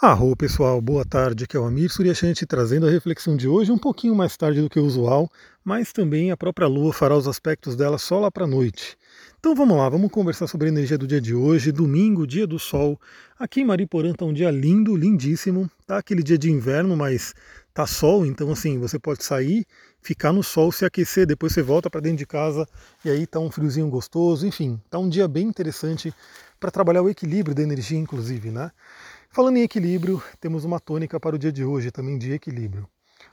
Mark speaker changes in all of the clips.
Speaker 1: Arro pessoal, boa tarde, aqui é o Amir Suryashanti trazendo a reflexão de hoje um pouquinho mais tarde do que o usual, mas também a própria Lua fará os aspectos dela só lá para noite. Então vamos lá, vamos conversar sobre a energia do dia de hoje, domingo, dia do sol. Aqui em Mariporã está um dia lindo, lindíssimo, tá aquele dia de inverno, mas tá sol, então assim, você pode sair, ficar no sol, se aquecer, depois você volta para dentro de casa e aí tá um friozinho gostoso, enfim, tá um dia bem interessante para trabalhar o equilíbrio da energia inclusive, né? Falando em equilíbrio, temos uma tônica para o dia de hoje também de equilíbrio.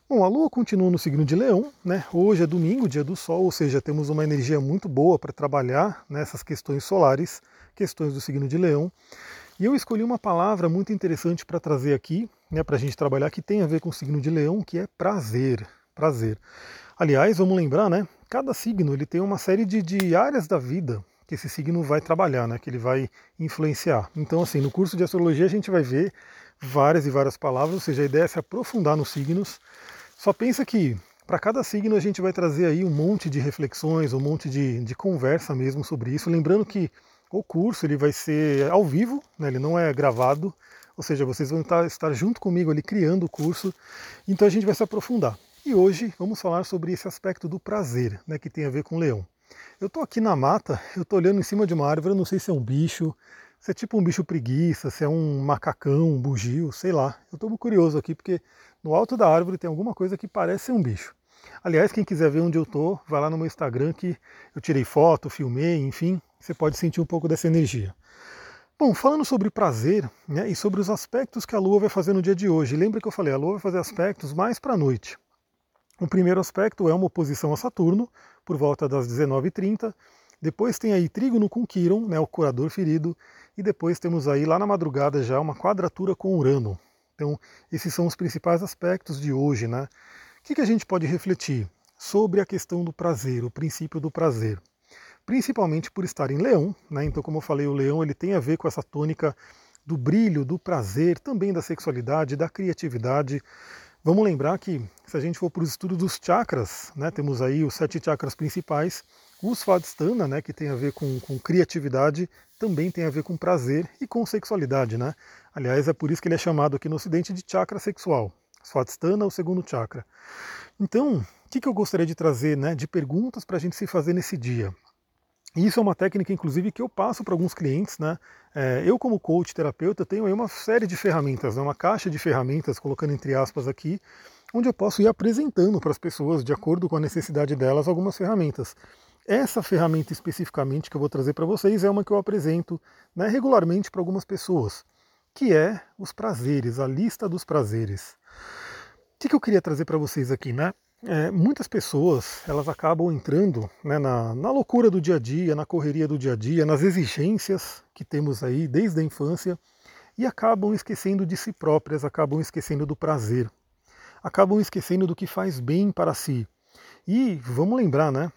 Speaker 1: Bom, a Lua continua no signo de Leão, né? Hoje é domingo, dia do Sol, ou seja, temos uma energia muito boa para trabalhar nessas questões solares, questões do signo de Leão. E eu escolhi uma palavra muito interessante para trazer aqui, né, para a gente trabalhar, que tem a ver com o signo de Leão, que é prazer. Prazer. Aliás, vamos lembrar, né? Cada signo ele tem uma série de, de áreas da vida que esse signo vai trabalhar, né, que ele vai influenciar. Então, assim, no curso de astrologia a gente vai ver várias e várias palavras, ou seja, a ideia é se aprofundar nos signos. Só pensa que para cada signo a gente vai trazer aí um monte de reflexões, um monte de, de conversa mesmo sobre isso. Lembrando que o curso ele vai ser ao vivo, né, ele não é gravado, ou seja, vocês vão estar, estar junto comigo ali criando o curso, então a gente vai se aprofundar. E hoje vamos falar sobre esse aspecto do prazer, né, que tem a ver com o leão. Eu estou aqui na mata, eu estou olhando em cima de uma árvore, eu não sei se é um bicho, se é tipo um bicho preguiça, se é um macacão, um bugio, sei lá. Eu estou curioso aqui porque no alto da árvore tem alguma coisa que parece ser um bicho. Aliás, quem quiser ver onde eu estou, vai lá no meu Instagram que eu tirei foto, filmei, enfim, você pode sentir um pouco dessa energia. Bom, falando sobre prazer né, e sobre os aspectos que a Lua vai fazer no dia de hoje, lembra que eu falei, a Lua vai fazer aspectos mais para a noite. O primeiro aspecto é uma oposição a Saturno, por volta das 19h30. Depois tem aí Trígono com Quiron, né, o curador ferido. E depois temos aí lá na madrugada já uma quadratura com Urano. Então, esses são os principais aspectos de hoje. Né? O que, que a gente pode refletir? Sobre a questão do prazer, o princípio do prazer. Principalmente por estar em leão, né? então como eu falei, o leão ele tem a ver com essa tônica do brilho, do prazer, também da sexualidade, da criatividade. Vamos lembrar que se a gente for para o estudo dos chakras, né, temos aí os sete chakras principais, o Svadhisthana, né, que tem a ver com, com, criatividade, também tem a ver com prazer e com sexualidade. Né? Aliás, é por isso que ele é chamado aqui no Ocidente de chakra sexual. Svadhisthana, o segundo chakra. Então, o que, que eu gostaria de trazer né, de perguntas para a gente se fazer nesse dia? E isso é uma técnica, inclusive, que eu passo para alguns clientes. Né? É, eu, como coach terapeuta, tenho aí uma série de ferramentas, né? uma caixa de ferramentas, colocando entre aspas aqui, onde eu posso ir apresentando para as pessoas, de acordo com a necessidade delas, algumas ferramentas. Essa ferramenta especificamente que eu vou trazer para vocês é uma que eu apresento né, regularmente para algumas pessoas, que é os prazeres, a lista dos prazeres. O que, que eu queria trazer para vocês aqui, né? É, muitas pessoas elas acabam entrando né, na, na, loucura do dia a dia, na correria do dia a dia, nas exigências que temos aí desde a infância e acabam esquecendo de si próprias, acabam esquecendo do prazer, acabam esquecendo do que faz bem para si. E vamos lembrar, né?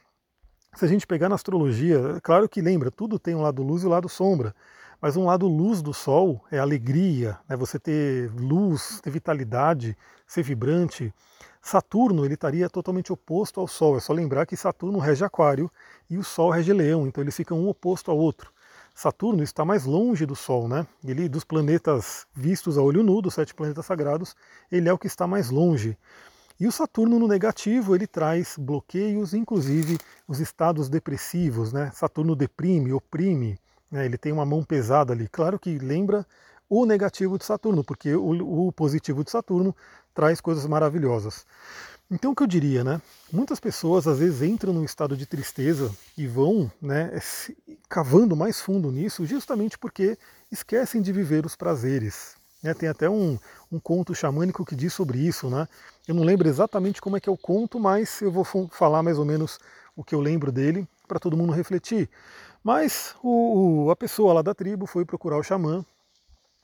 Speaker 1: Se a gente pegar na astrologia, claro que lembra, tudo tem um lado luz e um lado sombra, mas um lado luz do Sol é alegria, né? você ter luz, ter vitalidade, ser vibrante. Saturno ele estaria totalmente oposto ao Sol. É só lembrar que Saturno rege Aquário e o Sol rege Leão, então eles ficam um oposto ao outro. Saturno está mais longe do Sol, né? Ele dos planetas vistos a olho nu, dos sete planetas sagrados, ele é o que está mais longe. E o Saturno no negativo ele traz bloqueios, inclusive os estados depressivos, né? Saturno deprime, oprime, né? ele tem uma mão pesada ali. Claro que lembra o negativo de Saturno, porque o, o positivo de Saturno traz coisas maravilhosas. Então o que eu diria, né? Muitas pessoas às vezes entram num estado de tristeza e vão, né, cavando mais fundo nisso, justamente porque esquecem de viver os prazeres. Né? Tem até um, um conto xamânico que diz sobre isso, né? Eu não lembro exatamente como é que é o conto, mas eu vou falar mais ou menos o que eu lembro dele para todo mundo refletir. Mas o, a pessoa lá da tribo foi procurar o xamã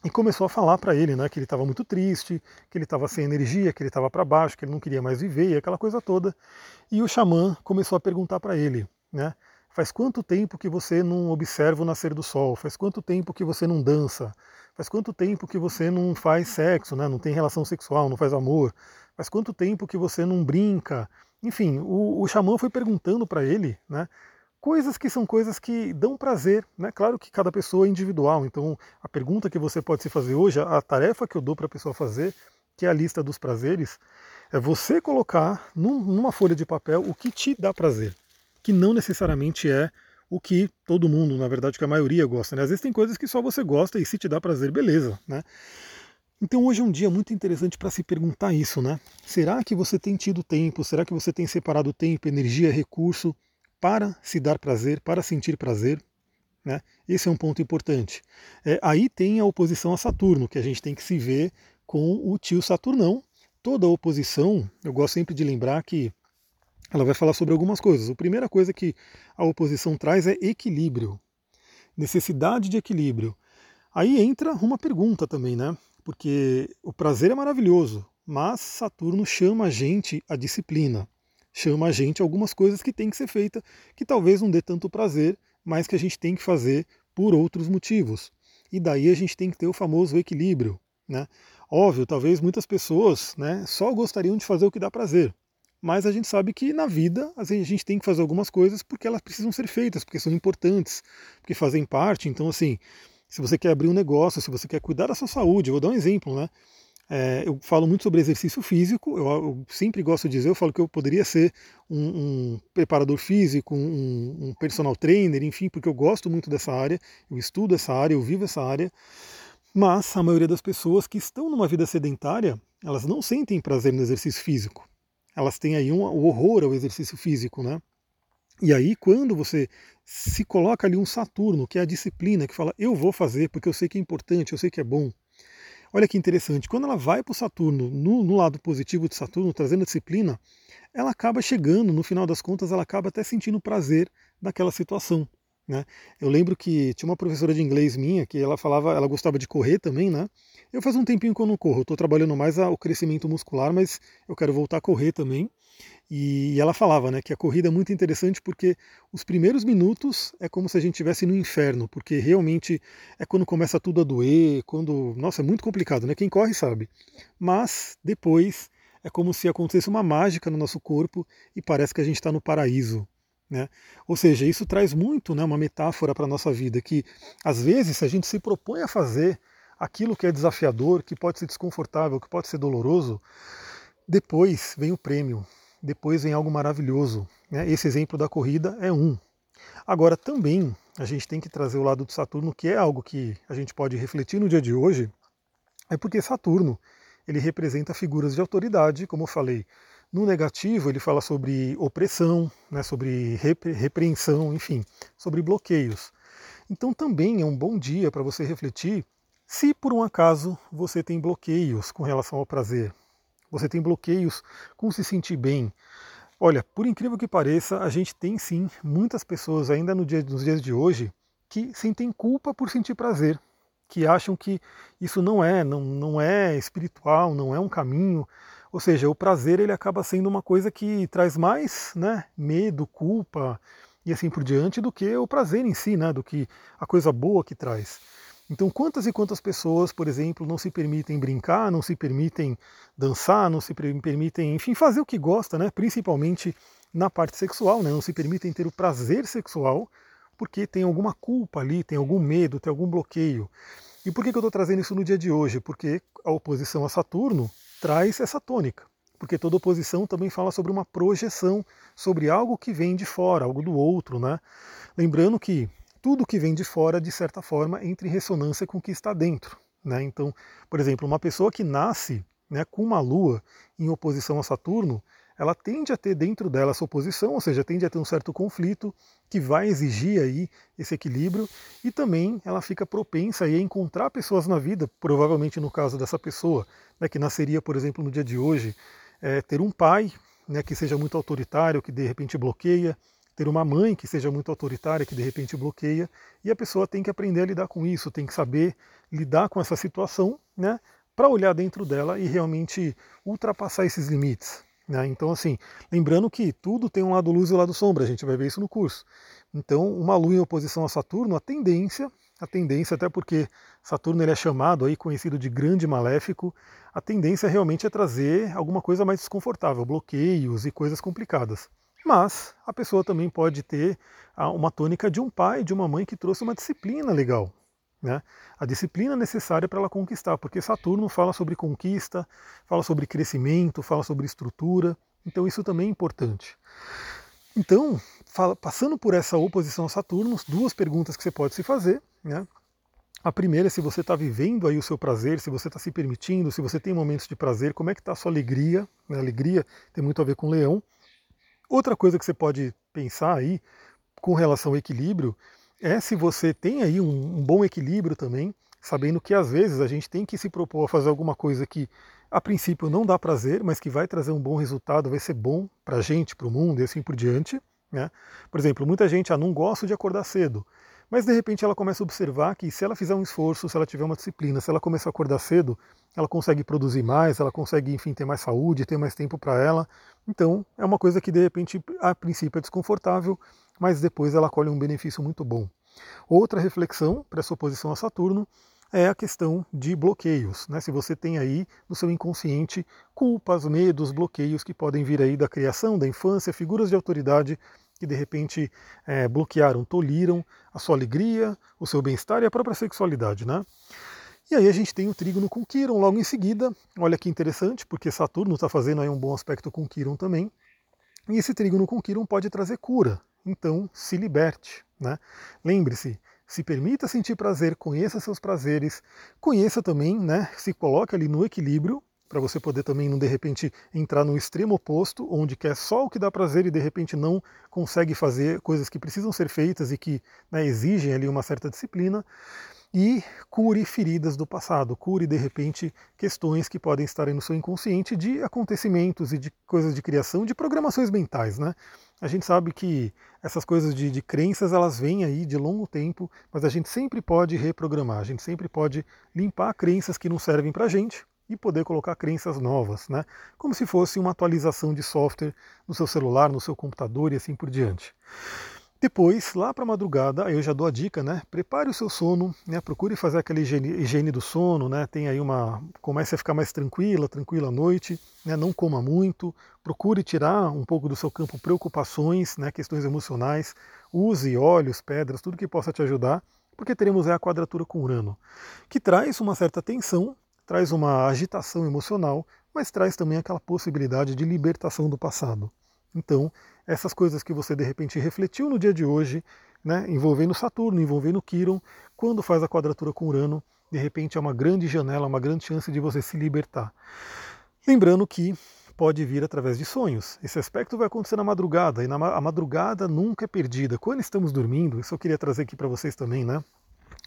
Speaker 1: e começou a falar para ele né, que ele estava muito triste, que ele estava sem energia, que ele estava para baixo, que ele não queria mais viver, e aquela coisa toda. E o xamã começou a perguntar para ele, né, faz quanto tempo que você não observa o nascer do sol? Faz quanto tempo que você não dança? Faz quanto tempo que você não faz sexo, né, não tem relação sexual, não faz amor? Faz quanto tempo que você não brinca? Enfim, o, o xamã foi perguntando para ele, né, coisas que são coisas que dão prazer, né? Claro que cada pessoa é individual, então a pergunta que você pode se fazer hoje, a tarefa que eu dou para a pessoa fazer, que é a lista dos prazeres, é você colocar num, numa folha de papel o que te dá prazer, que não necessariamente é o que todo mundo, na verdade, que a maioria gosta. Né? Às vezes tem coisas que só você gosta e se te dá prazer, beleza. Né? Então hoje é um dia muito interessante para se perguntar isso, né? Será que você tem tido tempo? Será que você tem separado tempo, energia, recurso para se dar prazer, para sentir prazer? Né? Esse é um ponto importante. É, aí tem a oposição a Saturno, que a gente tem que se ver com o tio Saturnão. Toda oposição, eu gosto sempre de lembrar que ela vai falar sobre algumas coisas. A primeira coisa que a oposição traz é equilíbrio, necessidade de equilíbrio. Aí entra uma pergunta também, né? Porque o prazer é maravilhoso, mas Saturno chama a gente à disciplina, chama a gente algumas coisas que tem que ser feita, que talvez não dê tanto prazer, mas que a gente tem que fazer por outros motivos. E daí a gente tem que ter o famoso equilíbrio, né? Óbvio, talvez muitas pessoas né, só gostariam de fazer o que dá prazer mas a gente sabe que na vida a gente tem que fazer algumas coisas porque elas precisam ser feitas, porque são importantes, porque fazem parte. Então, assim, se você quer abrir um negócio, se você quer cuidar da sua saúde, vou dar um exemplo, né? É, eu falo muito sobre exercício físico, eu, eu, sempre gosto de dizer, eu falo que eu poderia ser um, um preparador físico, um, um, personal trainer, enfim, porque eu gosto muito dessa área, eu estudo essa área, eu vivo essa área, mas a maioria das pessoas que estão numa vida sedentária, elas não sentem prazer no exercício físico elas têm aí um, o horror ao exercício físico, né? E aí, quando você se coloca ali um Saturno, que é a disciplina, que fala, eu vou fazer porque eu sei que é importante, eu sei que é bom. Olha que interessante, quando ela vai para o Saturno, no, no, lado positivo de Saturno, trazendo a disciplina, ela acaba chegando, no final das contas, ela acaba até sentindo prazer daquela situação. Né? Eu lembro que tinha uma professora de inglês minha que ela falava, ela gostava de correr também, né? Eu faz um tempinho que eu não corro, estou trabalhando mais o crescimento muscular, mas eu quero voltar a correr também. E ela falava, né, que a corrida é muito interessante porque os primeiros minutos é como se a gente estivesse no inferno, porque realmente é quando começa tudo a doer, quando, nossa, é muito complicado, né? Quem corre sabe. Mas depois é como se acontecesse uma mágica no nosso corpo e parece que a gente está no paraíso, né? Ou seja, isso traz muito né, uma metáfora para a nossa vida, que às vezes se a gente se propõe a fazer aquilo que é desafiador, que pode ser desconfortável, que pode ser doloroso, depois vem o prêmio, depois vem algo maravilhoso. Né? Esse exemplo da corrida é um. Agora também a gente tem que trazer o lado de Saturno, que é algo que a gente pode refletir no dia de hoje, é porque Saturno ele representa figuras de autoridade, como eu falei, no negativo, ele fala sobre opressão, né, sobre repre repreensão, enfim, sobre bloqueios. Então também é um bom dia para você refletir se por um acaso você tem bloqueios com relação ao prazer, você tem bloqueios com se sentir bem. Olha, por incrível que pareça, a gente tem sim muitas pessoas ainda no dia, nos dias de hoje que sentem culpa por sentir prazer, que acham que isso não é, não, não é espiritual, não é um caminho, ou seja, o prazer ele acaba sendo uma coisa que traz mais né, medo, culpa e assim por diante do que o prazer em si, né, do que a coisa boa que traz. Então, quantas e quantas pessoas, por exemplo, não se permitem brincar, não se permitem dançar, não se permitem, enfim, fazer o que gosta, né, principalmente na parte sexual, né, não se permitem ter o prazer sexual porque tem alguma culpa ali, tem algum medo, tem algum bloqueio. E por que, que eu estou trazendo isso no dia de hoje? Porque a oposição a Saturno traz essa tônica, porque toda oposição também fala sobre uma projeção, sobre algo que vem de fora, algo do outro, né? Lembrando que tudo que vem de fora, de certa forma, entra em ressonância com o que está dentro. Né? Então, por exemplo, uma pessoa que nasce né, com uma lua em oposição a Saturno, ela tende a ter dentro dela essa oposição, ou seja, tende a ter um certo conflito que vai exigir aí esse equilíbrio e também ela fica propensa a encontrar pessoas na vida, provavelmente no caso dessa pessoa, né, que nasceria, por exemplo, no dia de hoje, é, ter um pai né, que seja muito autoritário, que de repente bloqueia, ter uma mãe que seja muito autoritária, que de repente bloqueia, e a pessoa tem que aprender a lidar com isso, tem que saber lidar com essa situação, né, para olhar dentro dela e realmente ultrapassar esses limites. Né? Então, assim, lembrando que tudo tem um lado luz e um lado sombra, a gente vai ver isso no curso. Então, uma lua em oposição a Saturno, a tendência, a tendência, até porque Saturno ele é chamado aí, conhecido de grande maléfico, a tendência realmente é trazer alguma coisa mais desconfortável, bloqueios e coisas complicadas. Mas a pessoa também pode ter uma tônica de um pai, de uma mãe que trouxe uma disciplina legal. Né? A disciplina necessária para ela conquistar, porque Saturno fala sobre conquista, fala sobre crescimento, fala sobre estrutura, então isso também é importante. Então, passando por essa oposição a Saturno, duas perguntas que você pode se fazer. Né? A primeira é se você está vivendo aí o seu prazer, se você está se permitindo, se você tem momentos de prazer, como é que está a sua alegria? Né? Alegria tem muito a ver com leão. Outra coisa que você pode pensar aí com relação ao equilíbrio é se você tem aí um, um bom equilíbrio também, sabendo que às vezes a gente tem que se propor a fazer alguma coisa que a princípio não dá prazer, mas que vai trazer um bom resultado, vai ser bom para a gente, para o mundo e assim por diante. Né? Por exemplo, muita gente ah, não gosta de acordar cedo. Mas de repente ela começa a observar que se ela fizer um esforço, se ela tiver uma disciplina, se ela começar a acordar cedo, ela consegue produzir mais, ela consegue, enfim, ter mais saúde, ter mais tempo para ela. Então, é uma coisa que de repente a princípio é desconfortável, mas depois ela colhe um benefício muito bom. Outra reflexão para essa oposição a Saturno é a questão de bloqueios. Né? Se você tem aí no seu inconsciente culpas, medos, bloqueios que podem vir aí da criação, da infância, figuras de autoridade que de repente é, bloquearam, tolhiram a sua alegria, o seu bem-estar e a própria sexualidade. Né? E aí a gente tem o trígono com Quiron logo em seguida. Olha que interessante, porque Saturno está fazendo aí um bom aspecto com Quiron também. E esse trígono com Quiron pode trazer cura. Então, se liberte. Né? Lembre-se, se permita sentir prazer, conheça seus prazeres, conheça também, né, se coloque ali no equilíbrio, para você poder também não de repente entrar no extremo oposto, onde quer só o que dá prazer e de repente não consegue fazer coisas que precisam ser feitas e que né, exigem ali uma certa disciplina. E cure feridas do passado, cure de repente questões que podem estar aí no seu inconsciente de acontecimentos e de coisas de criação, de programações mentais, né? A gente sabe que essas coisas de, de crenças elas vêm aí de longo tempo, mas a gente sempre pode reprogramar, a gente sempre pode limpar crenças que não servem para gente e poder colocar crenças novas, né? como se fosse uma atualização de software no seu celular, no seu computador e assim por diante. Depois, lá para madrugada, eu já dou a dica, né? Prepare o seu sono, né? Procure fazer aquela higiene, higiene, do sono, né? Tem aí uma. Comece a ficar mais tranquila, tranquila à noite, né? Não coma muito. Procure tirar um pouco do seu campo preocupações, né? Questões emocionais. Use óleos, pedras, tudo que possa te ajudar, porque teremos aí a quadratura com Urano, que traz uma certa tensão traz uma agitação emocional, mas traz também aquela possibilidade de libertação do passado. Então, essas coisas que você de repente refletiu no dia de hoje, né, envolvendo Saturno, envolvendo Quiron, quando faz a quadratura com Urano, de repente é uma grande janela, uma grande chance de você se libertar. Lembrando que pode vir através de sonhos. Esse aspecto vai acontecer na madrugada, e na, a madrugada nunca é perdida. Quando estamos dormindo, isso eu queria trazer aqui para vocês também, né?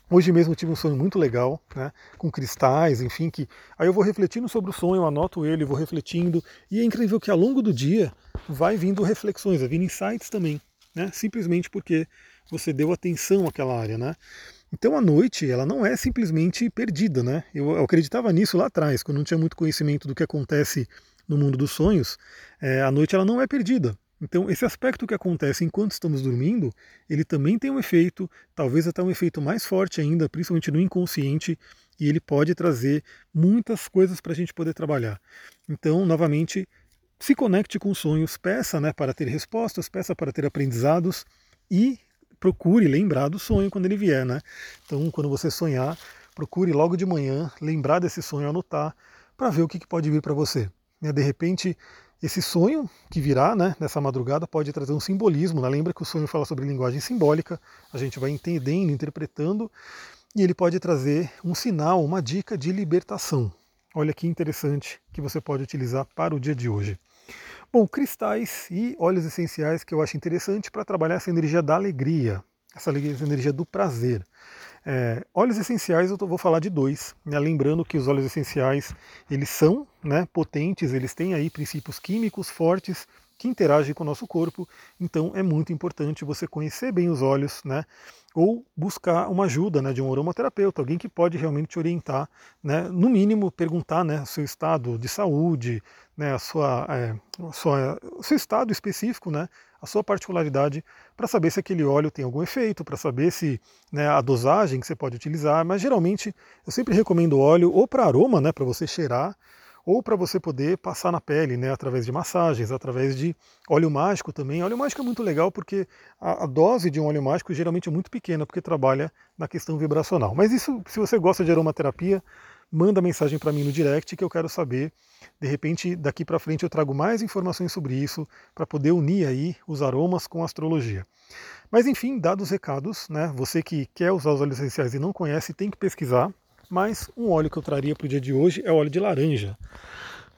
Speaker 1: Hoje mesmo tive um sonho muito legal, né, com cristais, enfim, que aí eu vou refletindo sobre o sonho, anoto ele, vou refletindo, e é incrível que ao longo do dia vai vindo reflexões, vai vindo insights também, né, simplesmente porque você deu atenção àquela área, né. Então a noite, ela não é simplesmente perdida, né, eu, eu acreditava nisso lá atrás, quando não tinha muito conhecimento do que acontece no mundo dos sonhos, é, a noite ela não é perdida, então, esse aspecto que acontece enquanto estamos dormindo, ele também tem um efeito, talvez até um efeito mais forte ainda, principalmente no inconsciente, e ele pode trazer muitas coisas para a gente poder trabalhar. Então, novamente, se conecte com sonhos, peça né, para ter respostas, peça para ter aprendizados e procure lembrar do sonho quando ele vier. Né? Então, quando você sonhar, procure logo de manhã lembrar desse sonho, anotar, para ver o que, que pode vir para você. De repente, esse sonho que virá né, nessa madrugada pode trazer um simbolismo. Né? Lembra que o sonho fala sobre linguagem simbólica, a gente vai entendendo, interpretando, e ele pode trazer um sinal, uma dica de libertação. Olha que interessante que você pode utilizar para o dia de hoje. Bom, cristais e óleos essenciais que eu acho interessante para trabalhar essa energia da alegria, essa energia do prazer. É, óleos essenciais eu vou falar de dois, né? lembrando que os óleos essenciais eles são né, potentes, eles têm aí princípios químicos fortes que interagem com o nosso corpo, então é muito importante você conhecer bem os óleos, né, ou buscar uma ajuda né, de um aromaterapeuta, alguém que pode realmente te orientar, né, no mínimo perguntar né, seu estado de saúde, né, a sua, é, a sua, seu estado específico, né, a sua particularidade, para saber se aquele óleo tem algum efeito, para saber se né, a dosagem que você pode utilizar. Mas geralmente eu sempre recomendo óleo ou para aroma, né, para você cheirar, ou para você poder passar na pele, né, através de massagens, através de óleo mágico também. Óleo mágico é muito legal porque a, a dose de um óleo mágico geralmente é muito pequena, porque trabalha na questão vibracional. Mas isso, se você gosta de aromaterapia, manda mensagem para mim no direct que eu quero saber. De repente, daqui para frente eu trago mais informações sobre isso para poder unir aí os aromas com a astrologia. Mas enfim, dados os recados, né? Você que quer usar os óleos essenciais e não conhece, tem que pesquisar. Mas um óleo que eu traria para o dia de hoje é o óleo de laranja.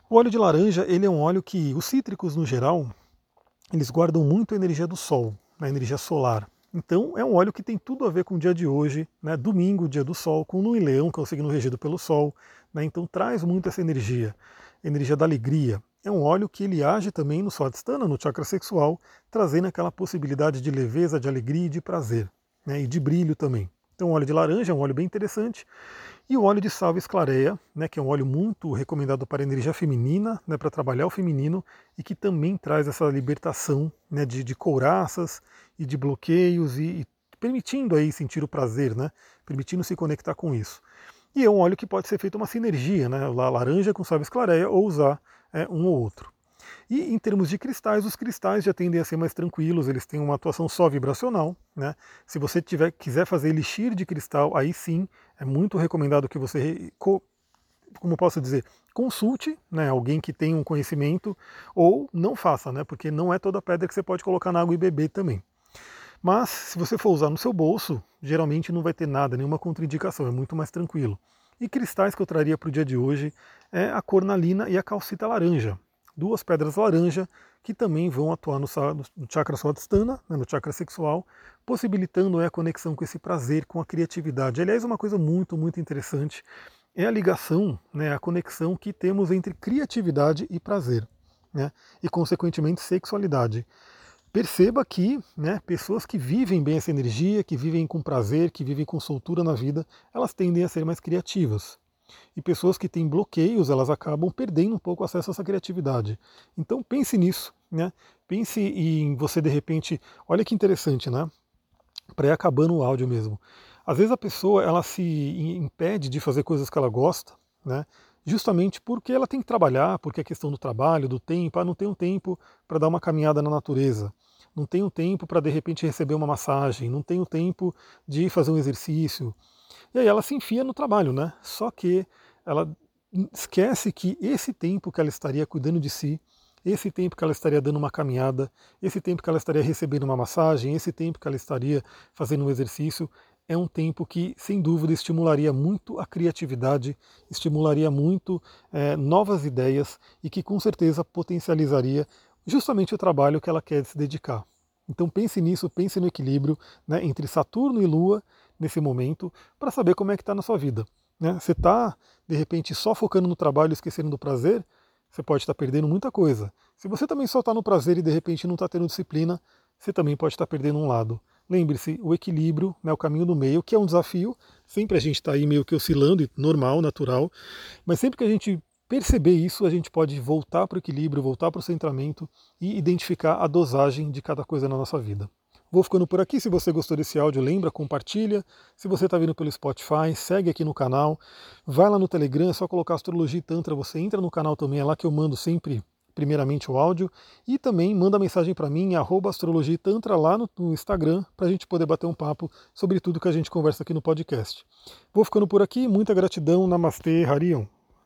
Speaker 1: O óleo de laranja ele é um óleo que os cítricos no geral eles guardam muito a energia do sol, a energia solar. Então é um óleo que tem tudo a ver com o dia de hoje, né? domingo, dia do sol, com o leão, que é o signo regido pelo sol. Né? Então traz muito essa energia, energia da alegria. É um óleo que ele age também no Swadhisthana, no chakra sexual, trazendo aquela possibilidade de leveza, de alegria e de prazer, né? e de brilho também. Então o óleo de laranja é um óleo bem interessante. E o óleo de salve esclareia, né, que é um óleo muito recomendado para energia feminina, né, para trabalhar o feminino, e que também traz essa libertação né, de, de couraças e de bloqueios, e, e, permitindo aí sentir o prazer, né, permitindo se conectar com isso. E é um óleo que pode ser feito uma sinergia, né, laranja com salve esclareia, ou usar é, um ou outro. E em termos de cristais, os cristais já tendem a ser mais tranquilos, eles têm uma atuação só vibracional. Né? Se você tiver, quiser fazer elixir de cristal, aí sim é muito recomendado que você, como posso dizer, consulte né, alguém que tem um conhecimento ou não faça, né, porque não é toda pedra que você pode colocar na água e beber também. Mas se você for usar no seu bolso, geralmente não vai ter nada, nenhuma contraindicação, é muito mais tranquilo. E cristais que eu traria para o dia de hoje é a cornalina e a calcita laranja duas pedras laranja que também vão atuar no, no chakra swadhisthana, né, no chakra sexual, possibilitando né, a conexão com esse prazer, com a criatividade. Aliás, uma coisa muito, muito interessante é a ligação, né, a conexão que temos entre criatividade e prazer, né, e consequentemente sexualidade. Perceba que né, pessoas que vivem bem essa energia, que vivem com prazer, que vivem com soltura na vida, elas tendem a ser mais criativas. E pessoas que têm bloqueios, elas acabam perdendo um pouco o acesso a essa criatividade. Então pense nisso, né? Pense em você de repente, olha que interessante, né? Para acabando o áudio mesmo. Às vezes a pessoa ela se impede de fazer coisas que ela gosta, né? Justamente porque ela tem que trabalhar, porque é questão do trabalho, do tempo, ah, não tem um tempo para dar uma caminhada na natureza não tenho tempo para de repente receber uma massagem, não tenho tempo de fazer um exercício, e aí ela se enfia no trabalho, né? Só que ela esquece que esse tempo que ela estaria cuidando de si, esse tempo que ela estaria dando uma caminhada, esse tempo que ela estaria recebendo uma massagem, esse tempo que ela estaria fazendo um exercício, é um tempo que, sem dúvida, estimularia muito a criatividade, estimularia muito é, novas ideias e que, com certeza, potencializaria justamente o trabalho que ela quer se dedicar. Então pense nisso, pense no equilíbrio né, entre Saturno e Lua nesse momento para saber como é que está na sua vida. Né? Você está, de repente, só focando no trabalho e esquecendo do prazer, você pode estar tá perdendo muita coisa. Se você também só está no prazer e de repente não está tendo disciplina, você também pode estar tá perdendo um lado. Lembre-se, o equilíbrio, né, o caminho do meio, que é um desafio, sempre a gente está aí meio que oscilando, normal, natural, mas sempre que a gente perceber isso, a gente pode voltar para o equilíbrio, voltar para o centramento e identificar a dosagem de cada coisa na nossa vida. Vou ficando por aqui. Se você gostou desse áudio, lembra, compartilha. Se você está vindo pelo Spotify, segue aqui no canal. Vai lá no Telegram, é só colocar Astrologia e Tantra. Você entra no canal também, é lá que eu mando sempre, primeiramente, o áudio. E também manda mensagem para mim, arroba Astrologia e Tantra, lá no, no Instagram, para a gente poder bater um papo sobre tudo que a gente conversa aqui no podcast. Vou ficando por aqui. Muita gratidão. Namastê, Harion.